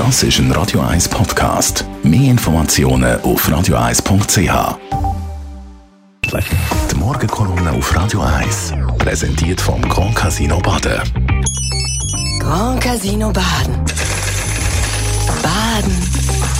Das ist ein Radio 1 Podcast. Mehr Informationen auf radio1.ch. Die Morgenkolumne auf Radio 1 präsentiert vom Grand Casino Baden. Grand Casino Baden. Baden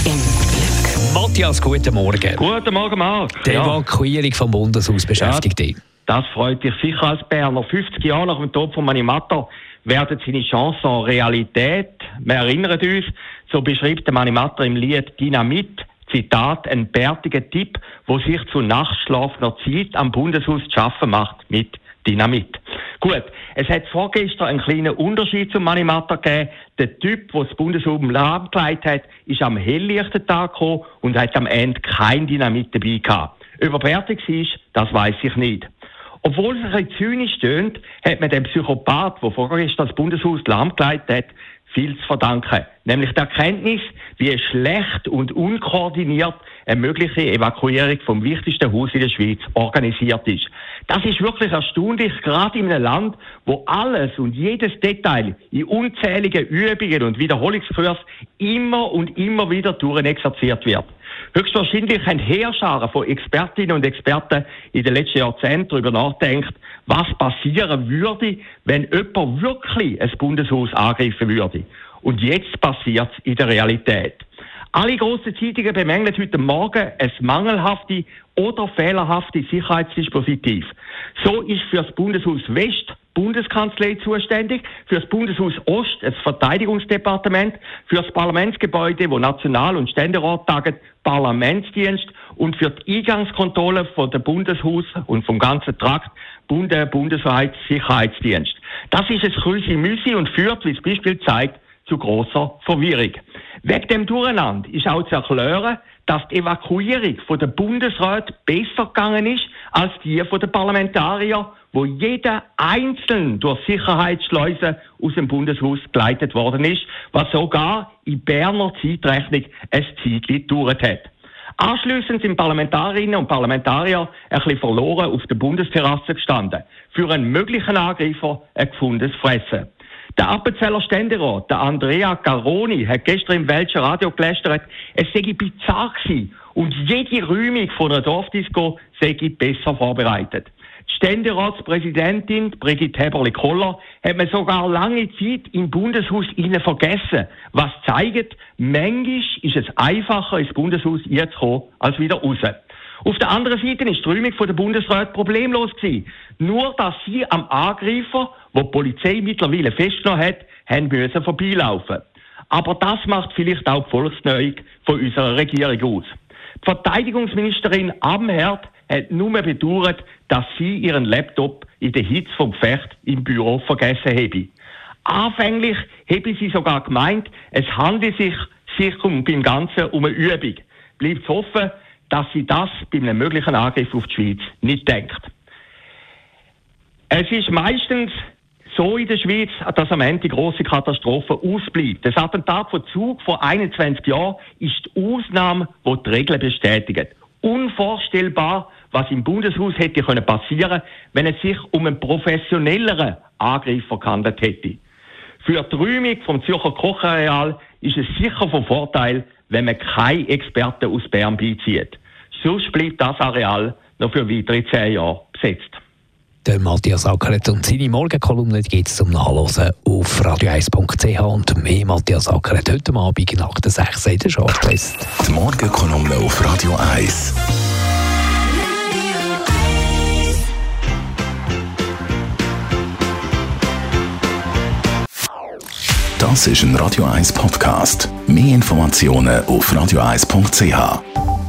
im Glück. Matthias, guten Morgen. Guten Morgen, Marc. Die Ja, Evakuierung vom Bundeshaus beschäftigt dich. das freut dich sicher als Berner. 50 Jahre nach dem Tod von Manimatter werden seine Chancen Realität. Wir erinnern uns, so beschreibt der Manimatter im Lied Dynamit, Zitat, ein bärtiger Tipp, wo sich zu nachtschlafender Zeit am Bundeshaus zu schaffen macht mit Dynamit. Gut, es hat vorgestern einen kleinen Unterschied zum Manimatter gegeben. Der Typ, der das Bundeshaus geleitet hat, ist am helllichten Tag gekommen und hat am Ende kein Dynamit dabei gehabt. Ob er fertig war, das weiß ich nicht. Obwohl es ein bisschen zynisch tönt, hat man dem Psychopath, der vorgestern das Bundeshaus lahmgelegt hat, viel zu verdanken. Nämlich der Erkenntnis, wie schlecht und unkoordiniert eine mögliche Evakuierung vom wichtigsten Haus in der Schweiz organisiert ist. Das ist wirklich erstaunlich, gerade in einem Land, wo alles und jedes Detail in unzähligen Übungen und Wiederholungskursen immer und immer wieder durchexerziert wird. Höchstwahrscheinlich haben Heerscharen von Expertinnen und Experten in den letzten Jahrzehnten darüber nachgedacht, was passieren würde, wenn jemand wirklich ein Bundeshaus angreifen würde. Und jetzt passiert es in der Realität. Alle grossen Zeitungen bemängeln heute Morgen ein mangelhafte oder fehlerhafte Sicherheitsdispositiv. So ist für das Bundeshaus West Bundeskanzlei zuständig, für das Bundeshaus Ost das Verteidigungsdepartement, für das Parlamentsgebäude, wo National- und Ständerat tagen, Parlamentsdienst und für die Eingangskontrolle von der Bundeshaus und vom ganzen Trakt Bunde Bundesheitssicherheitsdienst. Das ist es Krüsi Müsi und führt, wie das Beispiel zeigt, zu großer Verwirrung. Wegen dem Durcheinander ist auch zu erklären, dass die Evakuierung von der Bundesrat besser gegangen ist als die von den Parlamentariern, wo jeder einzeln durch Sicherheitsschleusen aus dem Bundeshaus geleitet worden ist, was sogar in Berner Zeitrechnung ein Zeitchen gedauert hat. Anschliessend sind Parlamentarierinnen und Parlamentarier ein bisschen verloren auf der Bundesterrasse gestanden. Für einen möglichen Angreifer ein gefundenes Fressen. Der Appenzeller Ständerat, der Andrea Garoni, hat gestern im Welschen Radio gelästert, es sei bizarr gewesen und jede Räumung von einer Dorfdisco sei besser vorbereitet. Die Ständeratspräsidentin Brigitte Heberle-Koller hat man sogar lange Zeit im Bundeshaus innen vergessen, was zeigt, manchmal ist es einfacher, ins Bundeshaus reinzukommen, als wieder raus. Auf der anderen Seite ist die Räumung der Bundesrat problemlos gewesen. Nur, dass sie am Angreifer, wo die Polizei mittlerweile festgenommen hat, haben müssen vorbeilaufen. Aber das macht vielleicht auch die Volksneuung von unserer Regierung aus. Die Verteidigungsministerin Amherd hat nur bedauert, dass sie ihren Laptop in der Hitze vom Gefecht im Büro vergessen habe. Anfänglich habe sie sogar gemeint, es handle sich, sich um, beim Ganzen um eine Übung. Bleibt zu hoffen, dass sie das bei einem möglichen Angriff auf die Schweiz nicht denkt. Es ist meistens so in der Schweiz, dass am Ende die grosse Katastrophe ausbleibt. Das Attentat von Zug vor 21 Jahren ist die Ausnahme, die die Regeln bestätigt. Unvorstellbar, was im Bundeshaus hätte können passieren, wenn es sich um einen professionelleren Angreifer gehandelt hätte. Für die Räumung vom Zürcher Kochareal ist es sicher von Vorteil, wenn man keine Experten aus Bern beizieht. Sonst bleibt das Areal noch für weitere zehn Jahre besetzt. Der Matthias Ackeret und seine Morgenkolumne gibt es zum Nachlesen auf radio1.ch und mehr Matthias Ackeret heute Abend nach der 6 in der Shortlist. Die Morgenkolumne auf Radio 1. Das ist ein Radio 1 Podcast. Mehr Informationen auf radio1.ch.